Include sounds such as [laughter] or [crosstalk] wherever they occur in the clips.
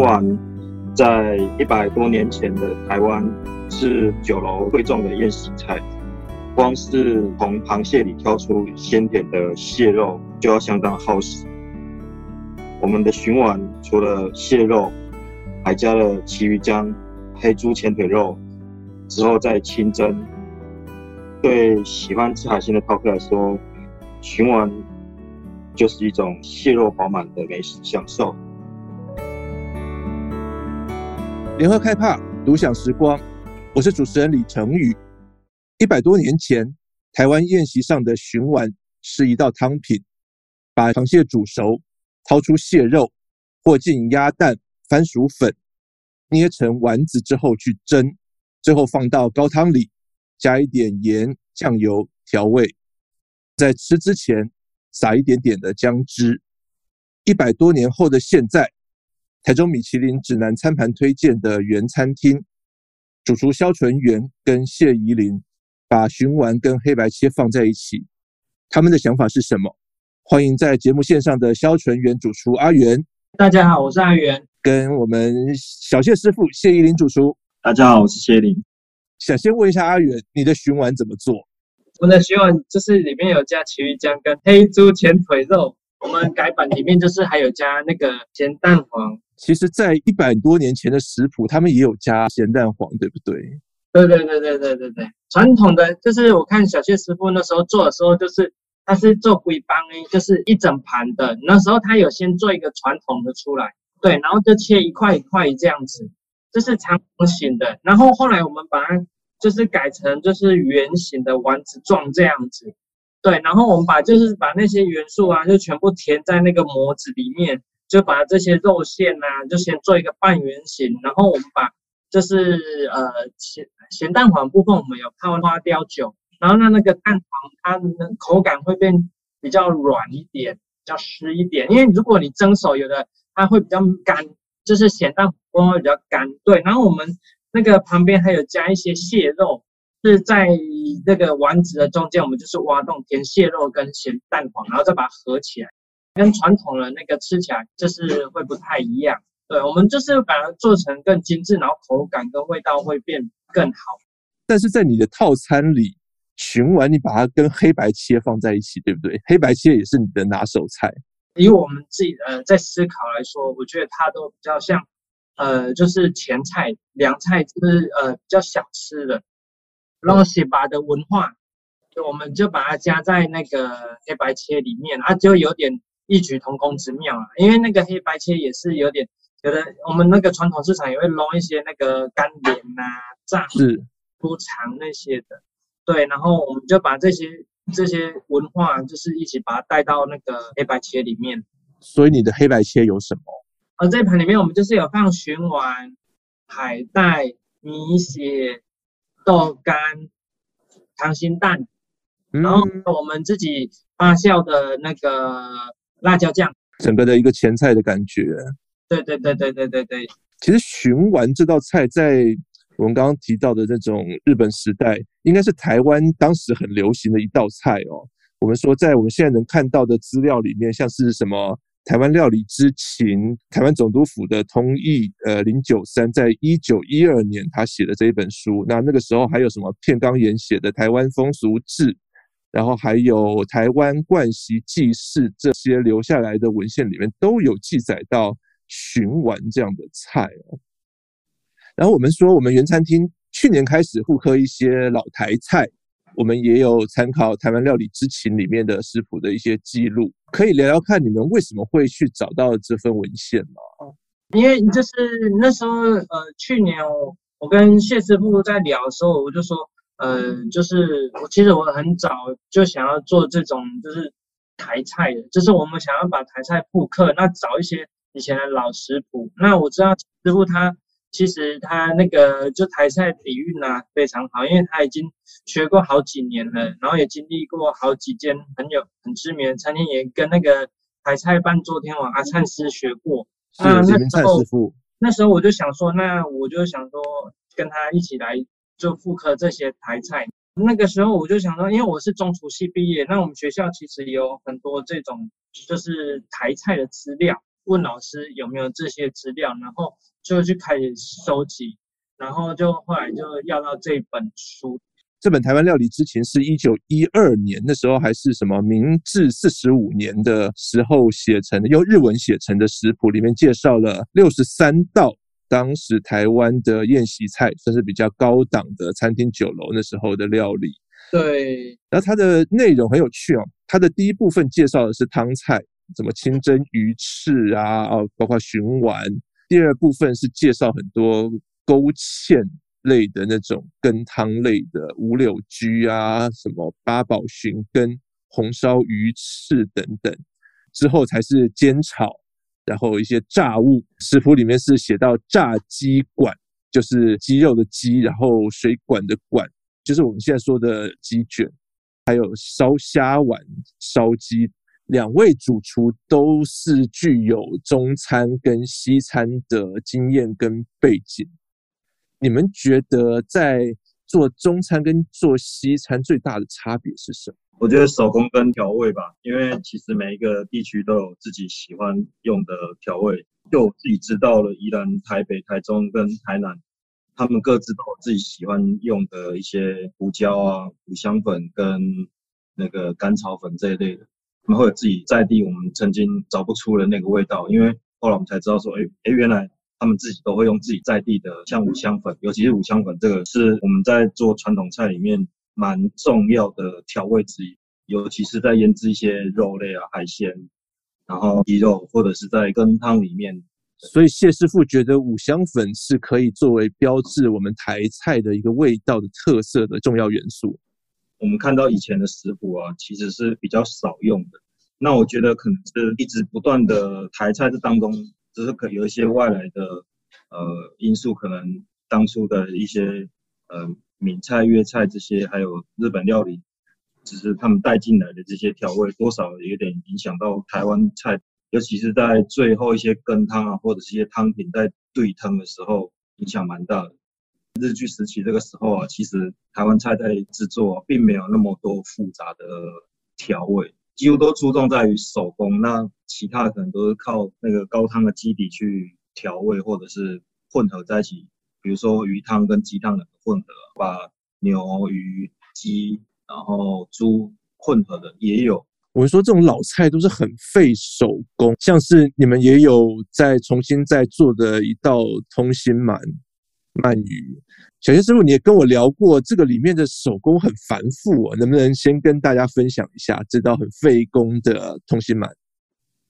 丸在一百多年前的台湾是酒楼贵重的宴席菜，光是从螃蟹里挑出鲜甜的蟹肉就要相当耗时。我们的鲟丸除了蟹肉，还加了旗鱼浆、黑猪前腿肉，之后再清蒸。对喜欢吃海鲜的饕客来说，鲟丸就是一种蟹肉饱满的美食享受。联合开趴，独享时光。我是主持人李成宇。一百多年前，台湾宴席上的鲟丸是一道汤品，把螃蟹煮熟，掏出蟹肉，或进鸭蛋、番薯粉，捏成丸子之后去蒸，最后放到高汤里，加一点盐、酱油调味，在吃之前撒一点点的姜汁。一百多年后的现在。台中米其林指南餐盘推荐的原餐厅，主厨肖纯元跟谢宜霖把鲟丸跟黑白切放在一起，他们的想法是什么？欢迎在节目线上的肖纯元主厨阿元。大家好，我是阿元。跟我们小谢师傅谢宜霖主厨。大家好，我是谢宜霖。想先问一下阿元，你的鲟丸怎么做？我的鲟丸就是里面有加旗鱼浆跟黑猪前腿肉。我们改版里面就是还有加那个咸蛋黄。其实，在一百多年前的食谱，他们也有加咸蛋黄，对不对？对对对对对对对。传统的就是我看小谢师傅那时候做的时候，就是他是做龟帮诶，就是一整盘的。那时候他有先做一个传统的出来，对，然后就切一块一块这样子，就是长方形的。然后后来我们把它就是改成就是圆形的丸子状这样子。对，然后我们把就是把那些元素啊，就全部填在那个模子里面，就把这些肉馅啊，就先做一个半圆形，然后我们把就是呃咸咸蛋黄部分我们有泡花雕酒，然后让那个蛋黄它的口感会变比较软一点，比较湿一点，因为如果你蒸熟，有的它会比较干，就是咸蛋黄会比较干。对，然后我们那个旁边还有加一些蟹肉。是在那个丸子的中间，我们就是挖洞填蟹肉跟咸蛋黄，然后再把它合起来，跟传统的那个吃起来就是会不太一样。对，我们就是把它做成更精致，然后口感跟味道会变更好。但是在你的套餐里，鲟丸你把它跟黑白切放在一起，对不对？黑白切也是你的拿手菜。以我们自己呃在思考来说，我觉得它都比较像呃就是前菜凉菜，就是呃比较小吃的。然后写拔的文化，就我们就把它加在那个黑白切里面，它就有点异曲同工之妙啊。因为那个黑白切也是有点，有的我们那个传统市场也会弄一些那个干莲啊、炸猪肠那些的，对。然后我们就把这些这些文化，就是一起把它带到那个黑白切里面。所以你的黑白切有什么？而这一盘里面我们就是有放鲟丸、海带、米血。豆干、溏心蛋，然后我们自己发酵的那个辣椒酱，整个的一个前菜的感觉。对对对对对对对。其实寻丸这道菜在我们刚刚提到的那种日本时代，应该是台湾当时很流行的一道菜哦。我们说，在我们现在能看到的资料里面，像是什么？台湾料理之情，台湾总督府的通译，呃，零九三在一九一二年他写的这一本书。那那个时候还有什么片冈岩写的《台湾风俗志》，然后还有《台湾冠习记事》这些留下来的文献里面都有记载到鲟丸这样的菜哦。然后我们说，我们原餐厅去年开始复刻一些老台菜。我们也有参考《台湾料理之情》里面的食谱的一些记录，可以聊聊看你们为什么会去找到这份文献吗？因为就是那时候，呃，去年我我跟谢师傅在聊的时候，我就说，呃，就是我其实我很早就想要做这种就是台菜的，就是我们想要把台菜复刻，那找一些以前的老食谱。那我知道师傅他。其实他那个就台菜底蕴啊非常好，因为他已经学过好几年了，然后也经历过好几间很有很知名的餐厅，也跟那个台菜伴桌天王阿灿师学过。是那那时候，那时候我就想说，那我就想说跟他一起来就复刻这些台菜。那个时候我就想说，因为我是中厨系毕业，那我们学校其实也有很多这种就是台菜的资料。问老师有没有这些资料，然后就去开始收集，然后就后来就要到这本书。这本《台湾料理之情》是一九一二年的时候，还是什么明治四十五年的时候写成的，用日文写成的食谱，里面介绍了六十三道当时台湾的宴席菜，算是比较高档的餐厅酒楼那时候的料理。对，然后它的内容很有趣哦。它的第一部分介绍的是汤菜，什么清蒸鱼翅啊，哦，包括鲟丸。第二部分是介绍很多勾芡。类的那种羹汤类的五柳居啊，什么八宝寻羹、红烧鱼翅等等，之后才是煎炒，然后一些炸物。食谱里面是写到炸鸡管，就是鸡肉的鸡，然后水管的管，就是我们现在说的鸡卷，还有烧虾丸、烧鸡。两位主厨都是具有中餐跟西餐的经验跟背景。你们觉得在做中餐跟做西餐最大的差别是什么？我觉得手工跟调味吧，因为其实每一个地区都有自己喜欢用的调味。就我自己知道了，宜兰、台北、台中跟台南，他们各自都有自己喜欢用的一些胡椒啊、五香粉跟那个甘草粉这一类的，他们会有自己在地我们曾经找不出的那个味道。因为后来我们才知道说，哎哎，原来。他们自己都会用自己在地的，像五香粉，尤其是五香粉，这个是我们在做传统菜里面蛮重要的调味之一，尤其是在腌制一些肉类啊、海鲜，然后鸡肉或者是在羹汤里面。所以谢师傅觉得五香粉是可以作为标志我们台菜的一个味道的特色的重要元素。我们看到以前的食谱啊，其实是比较少用的。那我觉得可能是一直不断的台菜这当中。只是可有一些外来的呃因素，可能当初的一些呃闽菜、粤菜这些，还有日本料理，只是他们带进来的这些调味，多少有点影响到台湾菜，尤其是在最后一些羹汤啊，或者是一些汤品在对汤的时候，影响蛮大的。日据时期这个时候啊，其实台湾菜在制作啊，并没有那么多复杂的调味。几乎都注重在于手工，那其他可能都是靠那个高汤的基底去调味，或者是混合在一起。比如说鱼汤跟鸡汤的混合，把牛、鱼、鸡，然后猪混合的也有。我们说这种老菜都是很费手工，像是你们也有在重新在做的一道通心鳗。鳗鱼，小学师傅，你也跟我聊过，这个里面的手工很繁复，能不能先跟大家分享一下这道很费工的通心鳗？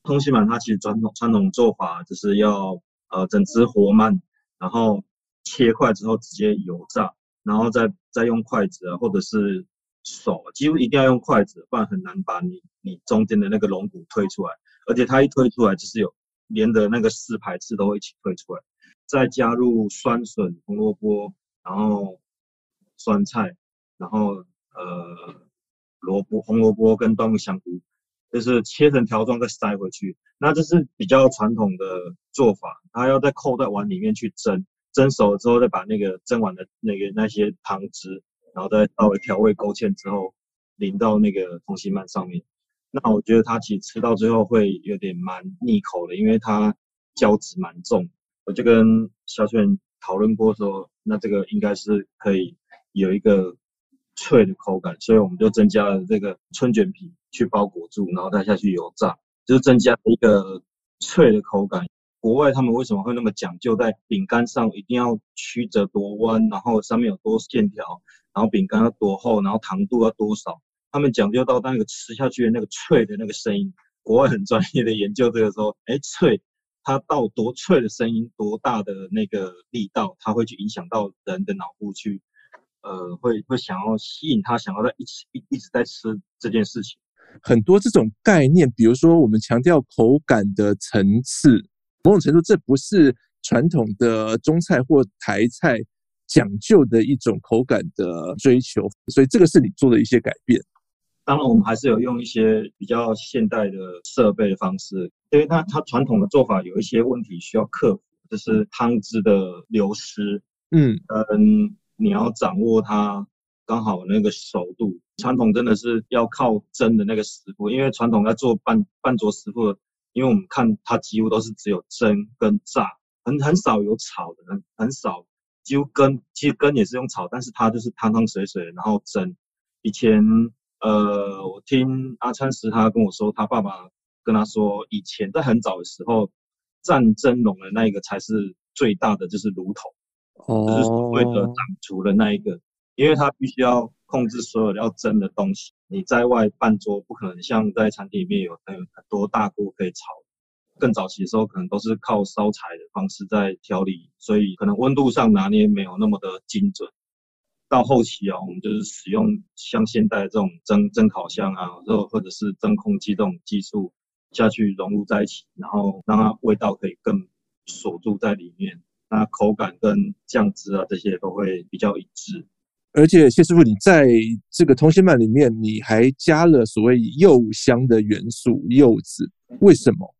通心鳗它其实传统传统做法就是要呃整只活鳗，然后切块之后直接油炸，然后再再用筷子啊或者是手，几乎一定要用筷子，不然很难把你你中间的那个龙骨推出来，而且它一推出来就是有连的那个四排刺都会一起推出来。再加入酸笋、红萝卜，然后酸菜，然后呃萝卜、红萝卜跟端午香菇，就是切成条状再塞回去。那这是比较传统的做法，它要再扣在碗里面去蒸，蒸熟了之后再把那个蒸完的那个那些汤汁，然后再稍微调味勾芡之后淋到那个通心鳗上面。那我觉得它其实吃到最后会有点蛮腻口的，因为它胶质蛮重。我就跟小雪讨论过说，那这个应该是可以有一个脆的口感，所以我们就增加了这个春卷皮去包裹住，然后再下去油炸，就是增加一个脆的口感。国外他们为什么会那么讲究，在饼干上一定要曲折多弯，然后上面有多线条，然后饼干要多厚，然后糖度要多少？他们讲究到那个吃下去的那个脆的那个声音。国外很专业的研究这个说，哎，脆。它到多脆的声音，多大的那个力道，它会去影响到人的脑部去，呃，会会想要吸引他，想要在一起一一直在吃这件事情。很多这种概念，比如说我们强调口感的层次，某种程度这不是传统的中菜或台菜讲究的一种口感的追求，所以这个是你做的一些改变。当然，我们还是有用一些比较现代的设备的方式，因为它它传统的做法有一些问题需要克服，就是汤汁的流失，嗯，嗯，你要掌握它刚好那个熟度。传统真的是要靠蒸的那个师傅，因为传统在做半半桌师傅因为我们看它几乎都是只有蒸跟炸，很很少有炒的，很很少，几乎根其实根也是用炒，但是它就是汤汤水水，然后蒸。以前呃，我听阿川石他跟我说，他爸爸跟他说，以前在很早的时候，蘸蒸笼的那一个才是最大的，就是炉头，哦，就是所谓的掌厨的那一个，因为它必须要控制所有要蒸的东西。你在外办桌不可能像在餐厅里面有很很多大锅可以炒。更早期的时候，可能都是靠烧柴的方式在调理，所以可能温度上拿捏没有那么的精准。到后期啊，我们就是使用像现代这种蒸蒸烤箱啊，或或者是真空机这种技术下去融入在一起，然后让它味道可以更锁住在里面，那口感跟酱汁啊这些都会比较一致。而且谢师傅，你在这个通心鳗里面，你还加了所谓柚香的元素，柚子，为什么？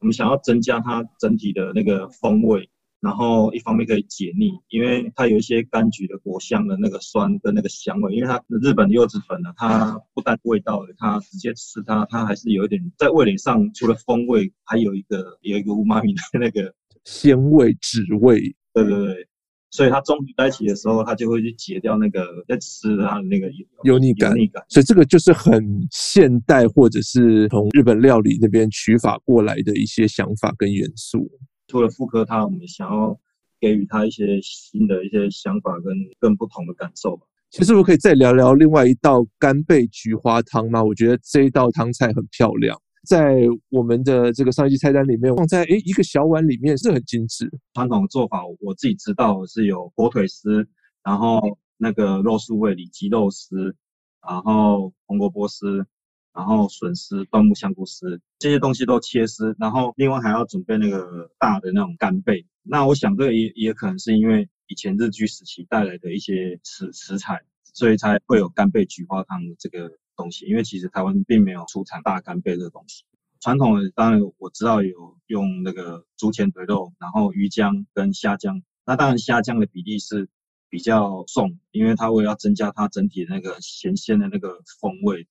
我们想要增加它整体的那个风味。然后一方面可以解腻，因为它有一些柑橘的果香的那个酸跟那个香味，因为它日本的柚子粉呢，它不但味道，它直接吃它，它还是有一点在味蕾上，除了风味，还有一个有一个乌妈咪的那个鲜味、脂味。对对对，所以它中在一起的时候，它就会去解掉那个在吃它的那个油腻感。油腻感，所以这个就是很现代，或者是从日本料理那边取法过来的一些想法跟元素。除了复刻它，我们想要给予它一些新的一些想法跟更不同的感受吧。其实我可以再聊聊另外一道干贝菊花汤吗？我觉得这一道汤菜很漂亮，在我们的这个上一季菜单里面放在诶一个小碗里面是很精致。传统的做法我自己知道是有火腿丝，然后那个肉素味里脊肉丝，然后红萝卜丝。然后笋丝、椴木香菇丝这些东西都切丝，然后另外还要准备那个大的那种干贝。那我想这也也可能是因为以前日据时期带来的一些食食材，所以才会有干贝菊花汤的这个东西。因为其实台湾并没有出产大干贝这个东西。传统的当然我知道有用那个猪前腿肉，然后鱼浆跟虾浆。那当然虾浆的比例是比较重，因为它为了要增加它整体那个咸鲜的那个风味。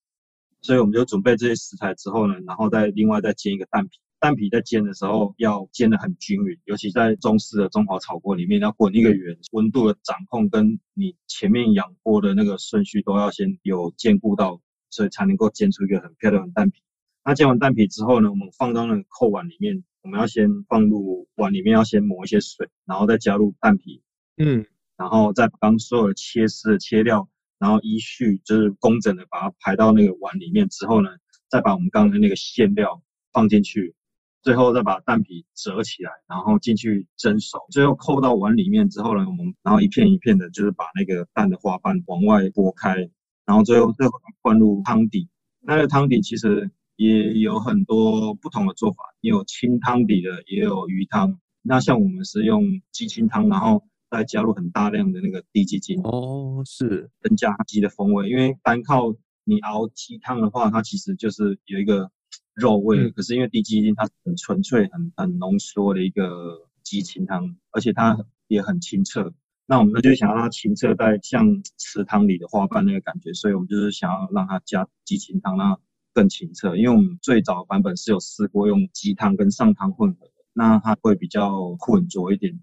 所以我们就准备这些食材之后呢，然后再另外再煎一个蛋皮。蛋皮在煎的时候要煎得很均匀，尤其在中式的中华炒锅里面要滚一个圆，温度的掌控跟你前面养锅的那个顺序都要先有兼顾到，所以才能够煎出一个很漂亮的蛋皮。那煎完蛋皮之后呢，我们放到那个扣碗里面，我们要先放入碗里面，要先抹一些水，然后再加入蛋皮，嗯，然后再把刚所有的切丝的切掉。然后依序就是工整的把它排到那个碗里面之后呢，再把我们刚刚的那个馅料放进去，最后再把蛋皮折起来，然后进去蒸熟，最后扣到碗里面之后呢，我们然后一片一片的，就是把那个蛋的花瓣往外拨开，然后最后最后灌入汤底。那个汤底其实也有很多不同的做法，也有清汤底的，也有鱼汤。那像我们是用鸡清汤，然后。再加入很大量的那个低鸡精哦，是增加鸡的风味。因为单靠你熬鸡汤的话，它其实就是有一个肉味。嗯、可是因为低鸡精它很纯粹、很很浓缩的一个鸡清汤，而且它也很清澈。那我们呢就想要让它清澈，在像池塘里的花瓣那个感觉，所以我们就是想要让它加鸡清汤，让它更清澈。因为我们最早版本是有试过用鸡汤跟上汤混合，那它会比较浑浊一点。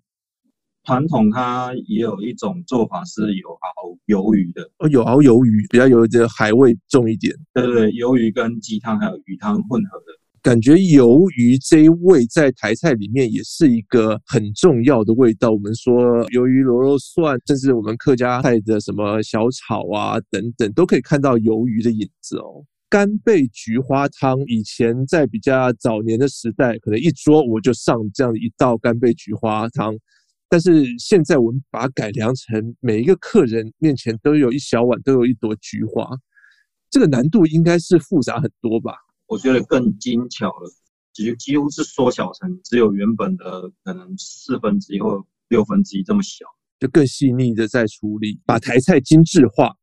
传统它也有一种做法是有熬鱿鱼的哦，有熬鱿鱼，比较有这个海味重一点。对对对，鱿鱼跟鸡汤还有鱼汤混合的，感觉鱿鱼这一味在台菜里面也是一个很重要的味道。我们说鱿鱼螺肉蒜，甚至我们客家菜的什么小炒啊等等，都可以看到鱿鱼的影子哦。干贝菊花汤以前在比较早年的时代，可能一桌我就上这样一道干贝菊花汤。但是现在我们把它改良成每一个客人面前都有一小碗，都有一朵菊花，这个难度应该是复杂很多吧？我觉得更精巧了，几几乎是缩小成只有原本的可能四分之一或六分之一这么小，就更细腻的在处理，把台菜精致化。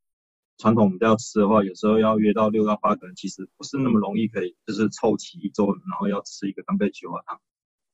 传统我们要吃的话，有时候要约到六到八个人，其实不是那么容易可以，就是凑齐一桌，然后要吃一个干贝菊花汤。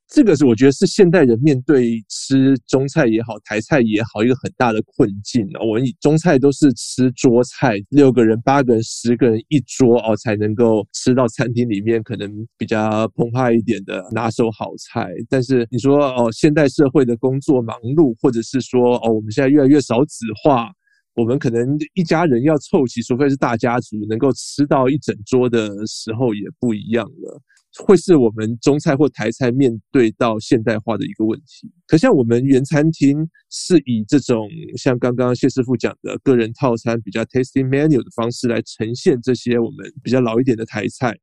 这个是我觉得是现代人面对吃中菜也好，台菜也好，一个很大的困境哦。我们中菜都是吃桌菜，六个人、八个人、十个人一桌哦，才能够吃到餐厅里面可能比较澎湃一点的拿手好菜。但是你说哦，现代社会的工作忙碌，或者是说哦，我们现在越来越少子化。我们可能一家人要凑齐，除非是大家族，能够吃到一整桌的时候也不一样了，会是我们中菜或台菜面对到现代化的一个问题。可像我们原餐厅是以这种像刚刚谢师傅讲的个人套餐比较 tasty menu 的方式来呈现这些我们比较老一点的台菜。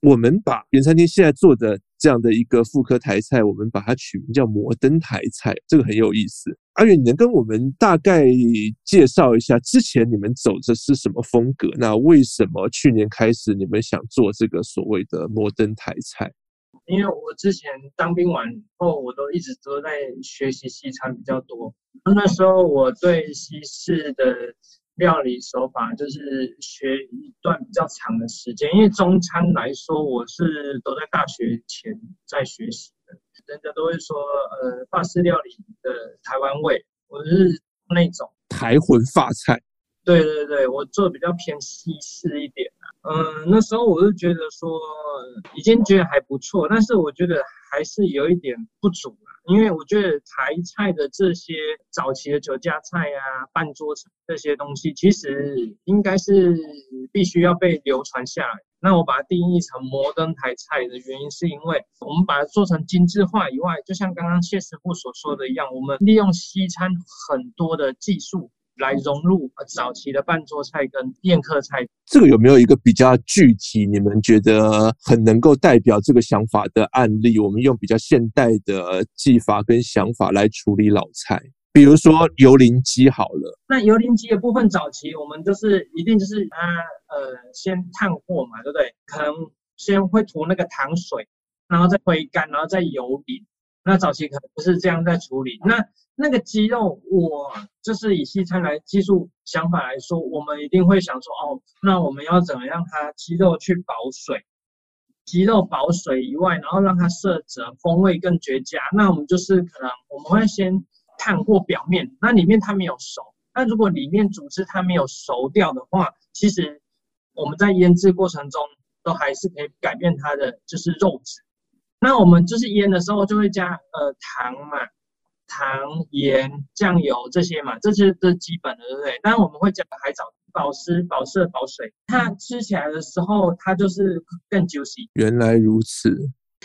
我们把原餐厅现在做的这样的一个复刻台菜，我们把它取名叫摩登台菜，这个很有意思。阿远，你能跟我们大概介绍一下之前你们走的是什么风格？那为什么去年开始你们想做这个所谓的摩登台菜？因为我之前当兵完后，我都一直都在学习西餐比较多。那时候我对西式的。料理手法就是学一段比较长的时间，因为中餐来说，我是都在大学前在学习。人家都会说，呃，法式料理的台湾味，我是那种台魂法菜。对对对，我做的比较偏西式一点。嗯，那时候我就觉得说，已经觉得还不错，但是我觉得还是有一点不足。因为我觉得台菜的这些早期的酒家菜啊、半桌菜这些东西，其实应该是必须要被流传下来。那我把它定义成摩登台菜的原因，是因为我们把它做成精致化以外，就像刚刚谢师傅所说的一样，我们利用西餐很多的技术。来融入早期的半桌菜跟宴客菜，这个有没有一个比较具体，你们觉得很能够代表这个想法的案例？我们用比较现代的技法跟想法来处理老菜，比如说油淋鸡好了。那油淋鸡的部分，早期我们就是一定就是它呃先烫过嘛，对不对？可能先会涂那个糖水，然后再回干，然后再油淋。那早期可能不是这样在处理。那那个鸡肉，我就是以西餐来技术想法来说，我们一定会想说，哦，那我们要怎么让它鸡肉去保水？鸡肉保水以外，然后让它色泽风味更绝佳。那我们就是可能我们会先烫过表面，那里面它没有熟。那如果里面组织它没有熟掉的话，其实我们在腌制过程中都还是可以改变它的就是肉质。那我们就是腌的时候就会加呃糖嘛。糖、盐、酱油这些嘛，这些都是基本的，对不对？当然我们会加海藻，保湿、保色、保水。它吃起来的时候，它就是更 juicy。原来如此。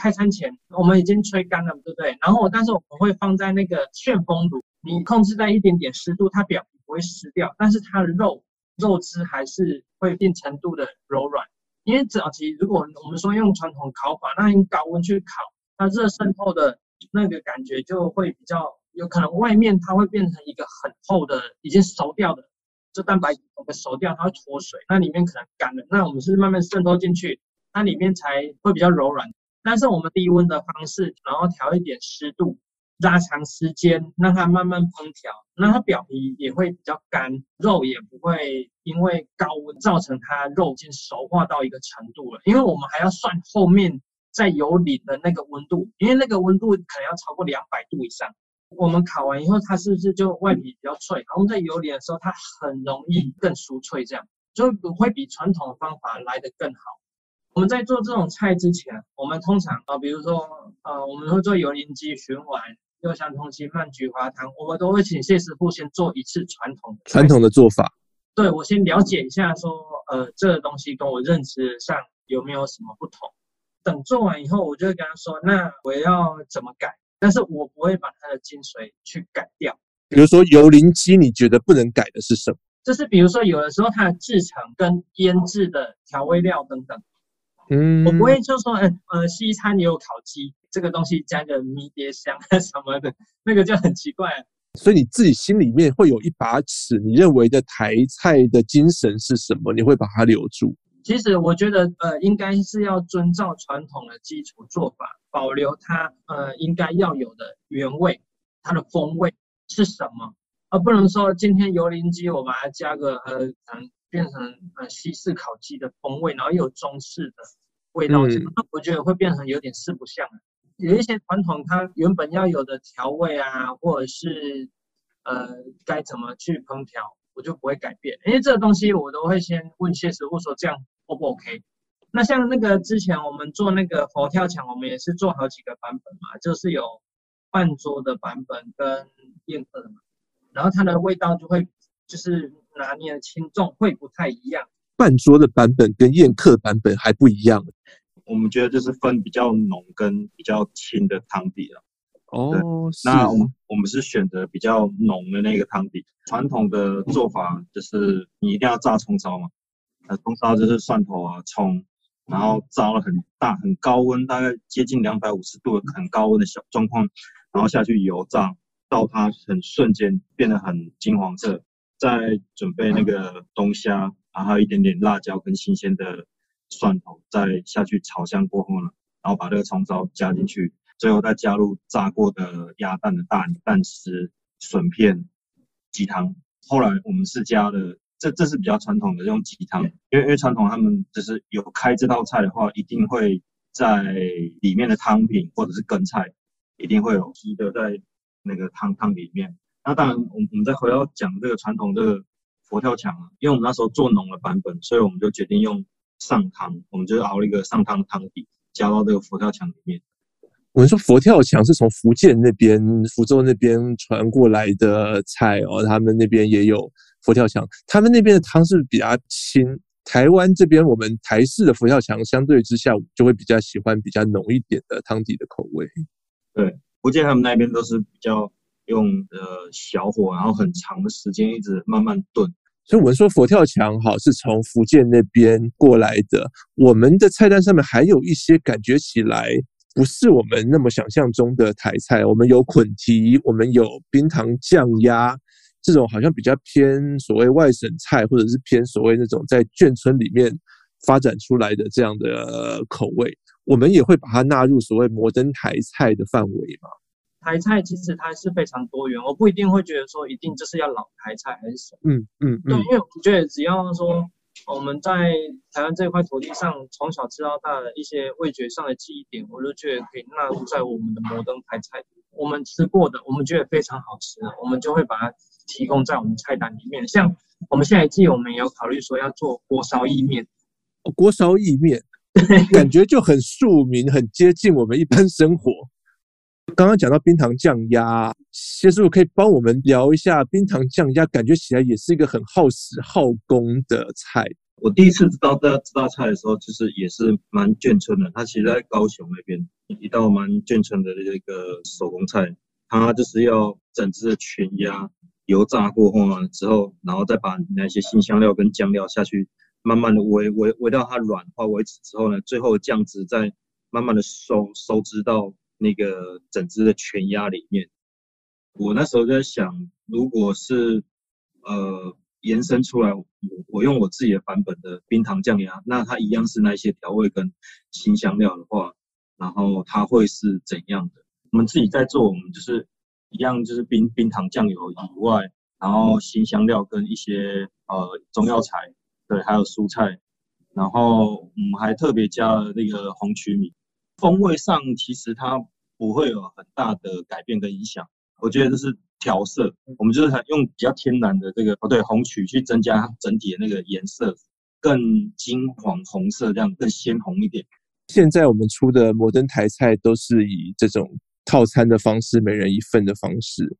开餐前我们已经吹干了，对不对？然后，但是我们会放在那个旋风炉，你控制在一点点湿度，它表皮不会湿掉，但是它的肉肉汁还是会一定程度的柔软。因为早期如果我们说用传统烤法，那用高温去烤，它热渗透的。那个感觉就会比较有可能，外面它会变成一个很厚的，已经熟掉的，就蛋白我们熟掉，它会脱水，那里面可能干了。那我们是慢慢渗透进去，它里面才会比较柔软。但是我们低温的方式，然后调一点湿度，拉长时间，让它慢慢烹调，那它表皮也会比较干，肉也不会因为高温造成它肉已经熟化到一个程度了。因为我们还要算后面。在油里的那个温度，因为那个温度可能要超过两百度以上。我们烤完以后，它是不是就外皮比较脆？然后在油里的时候，它很容易更酥脆，这样就会比传统的方法来得更好。我们在做这种菜之前，我们通常啊，比如说呃，我们会做油淋鸡、循环、六香通心、慢菊花汤，我们都会请谢师傅先做一次传统的传统的做法。对，我先了解一下说，说呃，这个东西跟我认知上有没有什么不同。等做完以后，我就会跟他说：“那我要怎么改？”但是我不会把它的精髓去改掉。比如说油淋鸡，你觉得不能改的是什么？就是比如说有的时候它的制成跟腌制的调味料等等。嗯，我不会就说，嗯呃，西餐也有烤鸡，这个东西加个迷迭香什么的，那个就很奇怪。所以你自己心里面会有一把尺，你认为的台菜的精神是什么？你会把它留住。其实我觉得，呃，应该是要遵照传统的基础做法，保留它呃应该要有的原味，它的风味是什么，而不能说今天油淋鸡我把它加个呃，可能变成呃西式烤鸡的风味，然后又有中式的味道，嗯，我觉得会变成有点四不像。有一些传统它原本要有的调味啊，或者是呃该怎么去烹调，我就不会改变，因为这个东西我都会先问谢师傅说这样 O 不 OK？那像那个之前我们做那个佛跳墙，我们也是做好几个版本嘛，就是有半桌的版本跟宴客的嘛，然后它的味道就会就是拿捏的轻重会不太一样。半桌的版本跟宴客版本还不一样。我们觉得就是分比较浓跟比较轻的汤底了。哦，那我们我们是选择比较浓的那个汤底。传统的做法就是你一定要炸葱烧嘛，呃，葱烧就是蒜头啊、葱，然后炸了很大很高温，大概接近两百五十度的很高温的小状况，然后下去油炸，到它很瞬间变得很金黄色，再准备那个冬虾，然后有一点点辣椒跟新鲜的。蒜头再下去炒香过后呢，然后把这个葱烧加进去，最后再加入炸过的鸭蛋的蛋蛋丝、笋片、鸡汤。后来我们是加了，这这是比较传统的用鸡汤，因为因为传统他们就是有开这道菜的话，一定会在里面的汤品或者是羹菜，一定会有鸡的在那个汤汤里面。那当然，我们我们再回到讲这个传统这个佛跳墙啊，因为我们那时候做浓的版本，所以我们就决定用。上汤，我们就熬了一个上汤汤底，加到这个佛跳墙里面。我们说佛跳墙是从福建那边、福州那边传过来的菜哦，他们那边也有佛跳墙，他们那边的汤是比较清。台湾这边我们台式的佛跳墙相对之下，就会比较喜欢比较浓一点的汤底的口味。对，福建他们那边都是比较用呃小火，然后很长的时间一直慢慢炖。所以我们说佛跳墙哈是从福建那边过来的。我们的菜单上面还有一些感觉起来不是我们那么想象中的台菜。我们有捆蹄，我们有冰糖酱鸭，这种好像比较偏所谓外省菜，或者是偏所谓那种在眷村里面发展出来的这样的口味。我们也会把它纳入所谓摩登台菜的范围嘛。台菜其实它是非常多元，我不一定会觉得说一定就是要老台菜还是什么。嗯嗯，嗯对，因为我觉得只要说我们在台湾这块土地上从小吃到大的一些味觉上的记忆点，我就觉得可以纳入在我们的摩登台菜。我们吃过的，我们觉得非常好吃的，我们就会把它提供在我们菜单里面。像我们下一季，我们也有考虑说要做锅烧意面。锅烧意面，感觉就很庶民，很接近我们一般生活。刚刚讲到冰糖酱鸭，谢师傅可以帮我们聊一下冰糖酱鸭，感觉起来也是一个很耗时耗工的菜。我第一次知道这这道菜的时候，就是也是蛮眷村的。它其实在高雄那边一道蛮眷村的这个手工菜，它就是要整只的全鸭油炸过后呢之后，然后再把那些辛香料跟酱料下去，慢慢的煨煨煨到它软化为止之后呢，最后酱汁再慢慢的收收汁到。那个整只的全鸭里面，我那时候在想，如果是呃延伸出来，我我用我自己的版本的冰糖酱鸭，那它一样是那些调味跟辛香料的话，然后它会是怎样的？我们自己在做，我们就是一样，就是冰冰糖酱油以外，然后辛香料跟一些呃中药材，对，还有蔬菜，然后我们还特别加了那个红曲米，风味上其实它。不会有很大的改变跟影响，我觉得这是调色，我们就是用比较天然的这个哦对红曲去增加整体的那个颜色，更金黄红色这样更鲜红一点。现在我们出的摩登台菜都是以这种套餐的方式，每人一份的方式，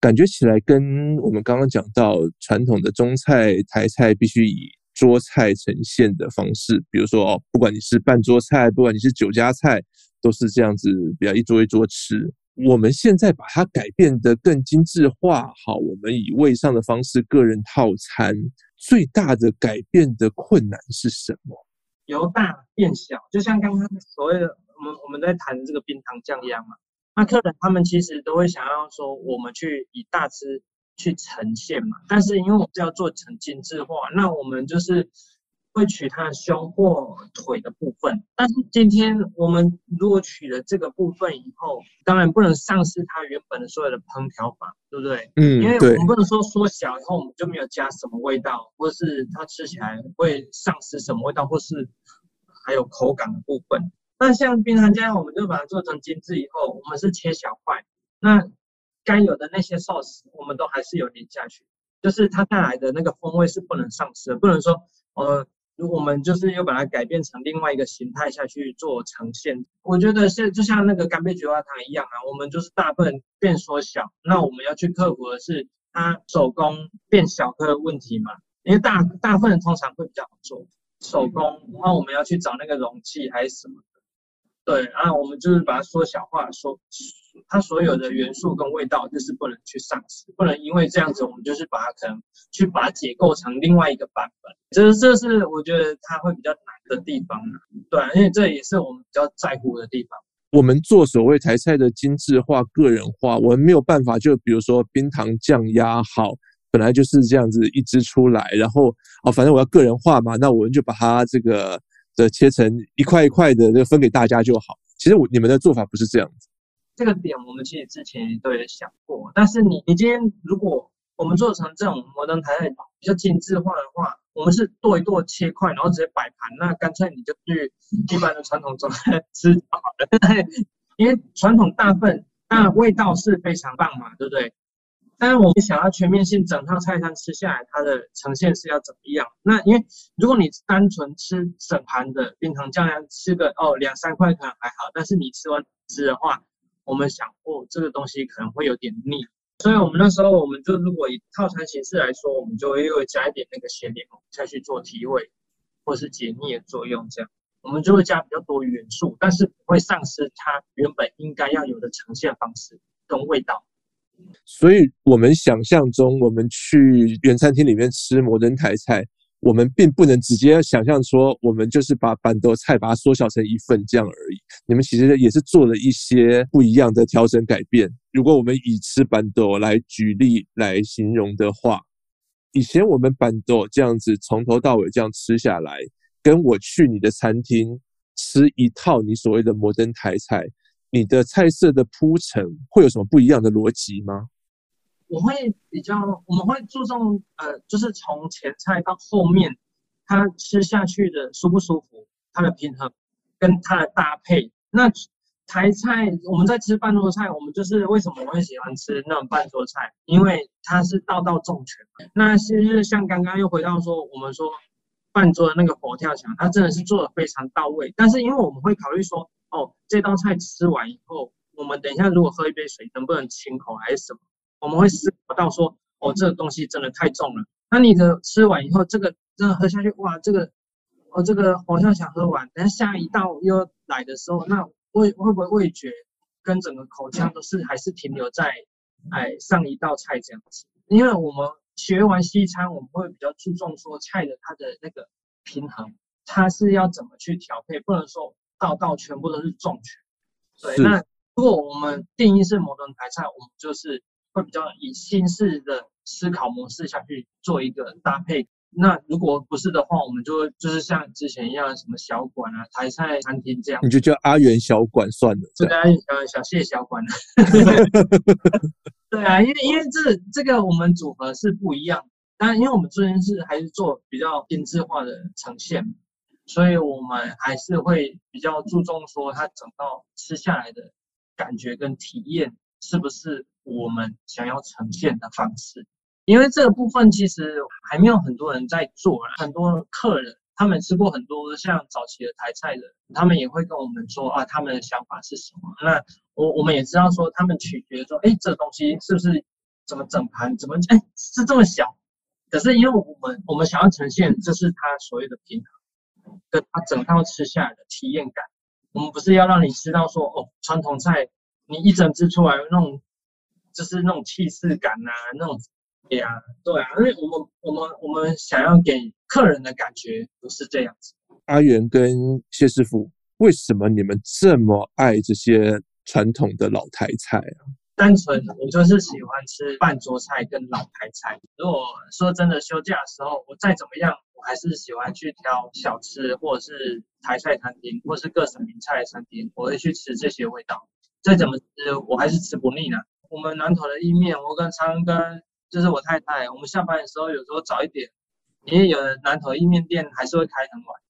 感觉起来跟我们刚刚讲到传统的中菜台菜必须以桌菜呈现的方式，比如说哦，不管你是半桌菜，不管你是酒家菜。都是这样子，比较一桌一桌吃。我们现在把它改变得更精致化，好，我们以位上的方式个人套餐，最大的改变的困难是什么？由大变小，就像刚刚所谓的我们我们在谈这个冰糖酱一样嘛。那客人他们其实都会想要说，我们去以大吃去呈现嘛。但是因为我们是要做成精致化，那我们就是。会取它的胸或腿的部分，但是今天我们如果取了这个部分以后，当然不能丧失它原本的所有的烹调法，对不对？嗯，因为我们不能说缩小以后我们就没有加什么味道，或是它吃起来会丧失什么味道，或是还有口感的部分。那像冰糖酱，我们就把它做成精致以后，我们是切小块。那该有的那些 sauce，我们都还是有淋下去，就是它带来的那个风味是不能丧失的，不能说呃，如果我们就是又把它改变成另外一个形态下去做呈现。我觉得现就像那个干贝菊花糖一样啊，我们就是大部分变缩小，那我们要去克服的是它手工变小的问题嘛，因为大大份通常会比较好做。手工，那我们要去找那个容器还是什么，对，然后我们就是把它缩小化，说它所有的元素跟味道就是不能去丧失，不能因为这样子，我们就是把它可能去把它解构成另外一个版本，这是这是我觉得它会比较难的地方，对，因为这也是我们比较在乎的地方。我们做所谓台菜的精致化、个人化，我们没有办法，就比如说冰糖酱压好。本来就是这样子一支出来，然后哦，反正我要个人化嘛，那我们就把它这个的切成一块一块的，就分给大家就好。其实我你们的做法不是这样子。这个点我们其实之前都有想过，但是你你今天如果我们做成这种摩登台菜比较精致化的话，我们是剁一剁切块，然后直接摆盘，那干脆你就去一般的传统中餐吃就好了。[laughs] 因为传统大份，那味道是非常棒嘛，对不对？但是我们想要全面性整套菜单吃下来，它的呈现是要怎么样？那因为如果你单纯吃整盘的冰糖酱料，吃个哦两三块可能还好，但是你吃完吃的话，我们想哦这个东西可能会有点腻，所以我们那时候我们就如果以套餐形式来说，我们就会又会加一点那个咸柠檬再去做提味或是解腻的作用，这样我们就会加比较多元素，但是不会丧失它原本应该要有的呈现方式跟味道。所以，我们想象中，我们去原餐厅里面吃摩登台菜，我们并不能直接想象说，我们就是把板豆菜把它缩小成一份这样而已。你们其实也是做了一些不一样的调整改变。如果我们以吃板豆来举例来形容的话，以前我们板豆这样子从头到尾这样吃下来，跟我去你的餐厅吃一套你所谓的摩登台菜。你的菜色的铺陈会有什么不一样的逻辑吗？我会比较，我们会注重呃，就是从前菜到后面，它吃下去的舒不舒服，它的平衡跟它的搭配。那台菜我们在吃半桌菜，我们就是为什么我会喜欢吃那种办桌菜，因为它是道道重拳。那其实像刚刚又回到说，我们说半桌的那个佛跳墙，它真的是做的非常到位。但是因为我们会考虑说。哦，这道菜吃完以后，我们等一下如果喝一杯水，能不能清口还是什么？我们会思考到说，哦，这个东西真的太重了。那你的吃完以后，这个真的喝下去，哇，这个，哦，这个好像想喝完，等下下一道又来的时候，那味会不会味觉跟整个口腔都是还是停留在，哎，上一道菜这样子？因为我们学完西餐，我们会比较注重说菜的它的那个平衡，它是要怎么去调配，不能说。道道全部都是重拳，对。那如果我们定义是摩登台菜，我们就是会比较以新式的思考模式下去做一个搭配。那如果不是的话，我们就会就是像之前一样，什么小馆啊、台菜餐厅这样，你就叫阿元小馆算了。这个阿元小谢小馆。对啊，因为因为这这个我们组合是不一样，但因为我们这边是还是做比较精致化的呈现。所以我们还是会比较注重说，它整道吃下来的感觉跟体验是不是我们想要呈现的方式。因为这个部分其实还没有很多人在做，很多客人他们吃过很多像早期的台菜的，他们也会跟我们说啊，他们的想法是什么。那我我们也知道说，他们取决说，哎，这东西是不是怎么整盘，怎么哎是这么小？可是因为我们我们想要呈现，这是他所谓的平衡。跟他整套吃下来的体验感，我们不是要让你吃到说哦，传统菜你一整只出来那种，就是那种气势感呐、啊，那种对啊，对啊，因为我们我们我们想要给客人的感觉不是这样子。阿元跟谢师傅，为什么你们这么爱这些传统的老台菜啊？单纯我就是喜欢吃半桌菜跟老牌菜。如果说真的休假的时候，我再怎么样。我还是喜欢去挑小吃，或者是台菜餐厅，或是各省名菜餐厅，我会去吃这些味道。再怎么吃，我还是吃不腻呢。我们南投的意面，我跟常跟就是我太太，我们下班的时候有时候早一点，因为有的南投意面店还是会开很晚。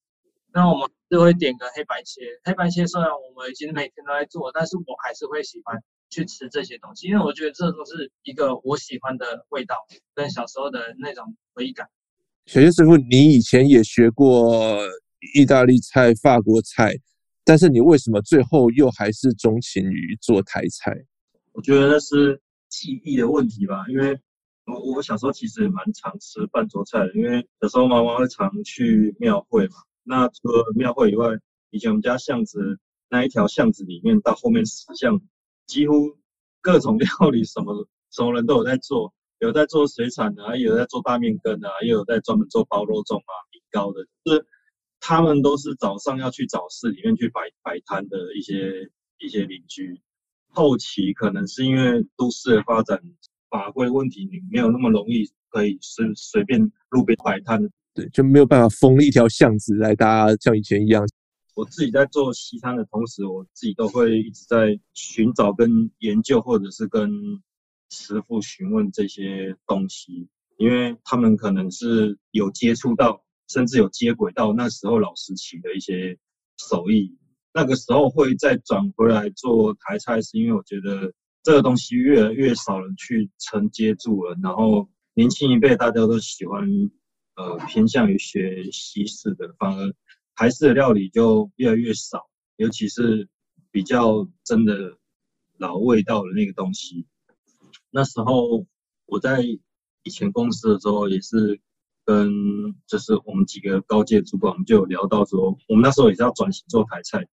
那我们就会点个黑白切，黑白切虽然我们已经每天都在做，但是我还是会喜欢去吃这些东西，因为我觉得这都是一个我喜欢的味道，跟小时候的那种回忆感。小谢师傅，你以前也学过意大利菜、法国菜，但是你为什么最后又还是钟情于做台菜？我觉得那是记忆的问题吧，因为我我小时候其实也蛮常吃半桌菜的，因为有时候妈妈会常去庙会嘛。那除了庙会以外，以前我们家巷子那一条巷子里面到后面十巷，几乎各种料理什么 [laughs] 什么人都有在做，有在做水产的，也有在做大面羹啊，也有在专门做包肉粽啊、米糕的，就是他们都是早上要去早市里面去摆摆摊的一些一些邻居。后期可能是因为都市的发展，法规问题，你没有那么容易可以随随便路边摆摊。对，就没有办法封一条巷子来，大家像以前一样。我自己在做西餐的同时，我自己都会一直在寻找跟研究，或者是跟师傅询问这些东西，因为他们可能是有接触到，甚至有接轨到那时候老时期的一些手艺。那个时候会再转回来做台菜，是因为我觉得这个东西越来越少人去承接住了，然后年轻一辈大家都喜欢。呃，偏向于学西式的，反而台式的料理就越来越少，尤其是比较真的老味道的那个东西。那时候我在以前公司的时候，也是跟就是我们几个高阶主管，我们就有聊到说，我们那时候也是要转型做台菜，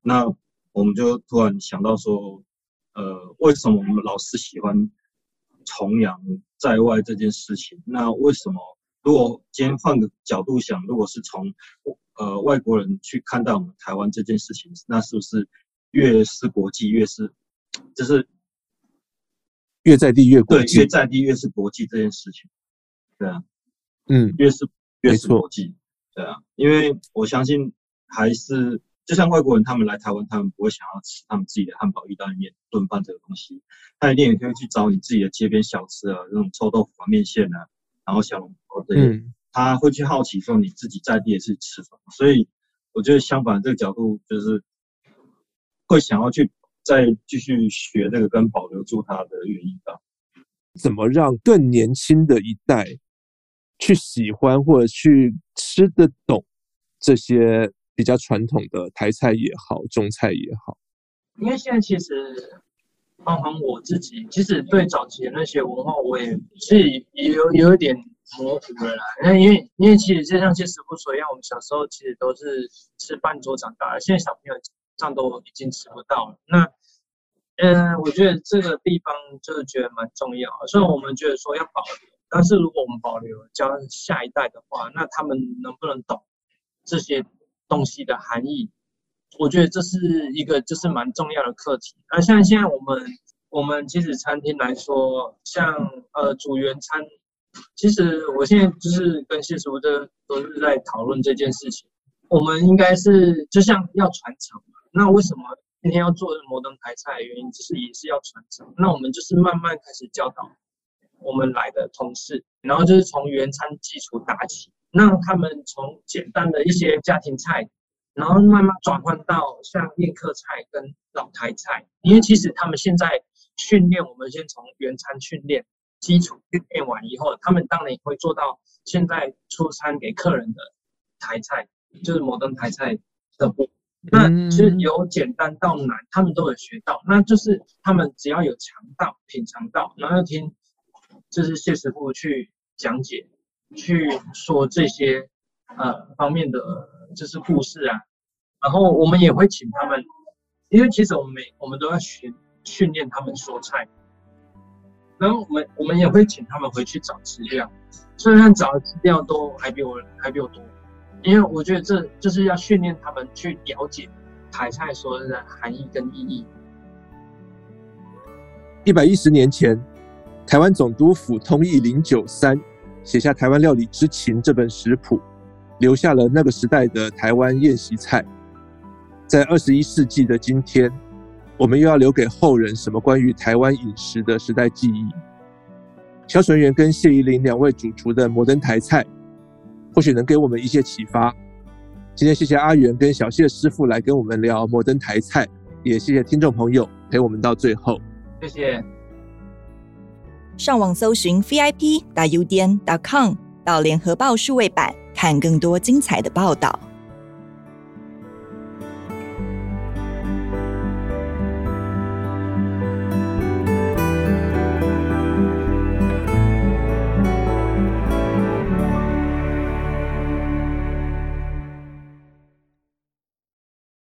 那我们就突然想到说，呃，为什么我们老是喜欢崇洋在外这件事情？那为什么？如果今天换个角度想，如果是从呃外国人去看待我们台湾这件事情，那是不是越是国际越是就是越在地越国际？对，越在地越是国际这件事情，对啊，嗯，越是越是国际，对啊，因为我相信还是就像外国人他们来台湾，他们不会想要吃他们自己的汉堡、意大利面、炖饭这个东西，他一定也可以去找你自己的街边小吃啊，那种臭豆腐啊、面线啊。然后小笼包这些，他会去好奇说你自己在地也是吃什么，所以我觉得相反这个角度就是会想要去再继续学这个跟保留住它的原因吧。怎么让更年轻的一代去喜欢或者去吃得懂这些比较传统的台菜也好，中菜也好？因为现在其实。包含我自己，其实对早期的那些文化，我也是也有有一点模糊了啦。那因为因为其实就像谢师傅说一样，我们小时候其实都是吃半桌长大的，现在小朋友这样都已经吃不到了。那嗯，我觉得这个地方就是觉得蛮重要。所以我们觉得说要保留，但是如果我们保留教下一代的话，那他们能不能懂这些东西的含义？我觉得这是一个就是蛮重要的课题。那像现在我们我们其实餐厅来说，像呃煮原餐，其实我现在就是跟谢师傅这都是在讨论这件事情。我们应该是就像要传承嘛。那为什么今天要做摩登台菜原因，就是也是要传承。那我们就是慢慢开始教导我们来的同事，然后就是从原餐基础打起，让他们从简单的一些家庭菜。然后慢慢转换到像宴客菜跟老台菜，因为其实他们现在训练，我们先从原餐训练基础训练完以后，他们当然也会做到现在出餐给客人的台菜，就是摩登台菜的部分。那其实由简单到难，他们都有学到。那就是他们只要有尝到、品尝到，然后听就是谢师傅去讲解、去说这些呃方面的。就是故事啊，然后我们也会请他们，因为其实我们每我们都要训训练他们说菜，然后我们我们也会请他们回去找资料，虽然找的资料都还比我还比我多，因为我觉得这就是要训练他们去了解台菜所有的含义跟意义。一百一十年前，台湾总督府通义零九三写下《台湾料理之情》这本食谱。留下了那个时代的台湾宴席菜，在二十一世纪的今天，我们又要留给后人什么关于台湾饮食的时代记忆？萧纯元跟谢宜霖两位主厨的摩登台菜，或许能给我们一些启发。今天谢谢阿元跟小谢师傅来跟我们聊摩登台菜，也谢谢听众朋友陪我们到最后。谢谢。上网搜寻 vip.udn.com 到联合报数位版，看更多精彩的报道。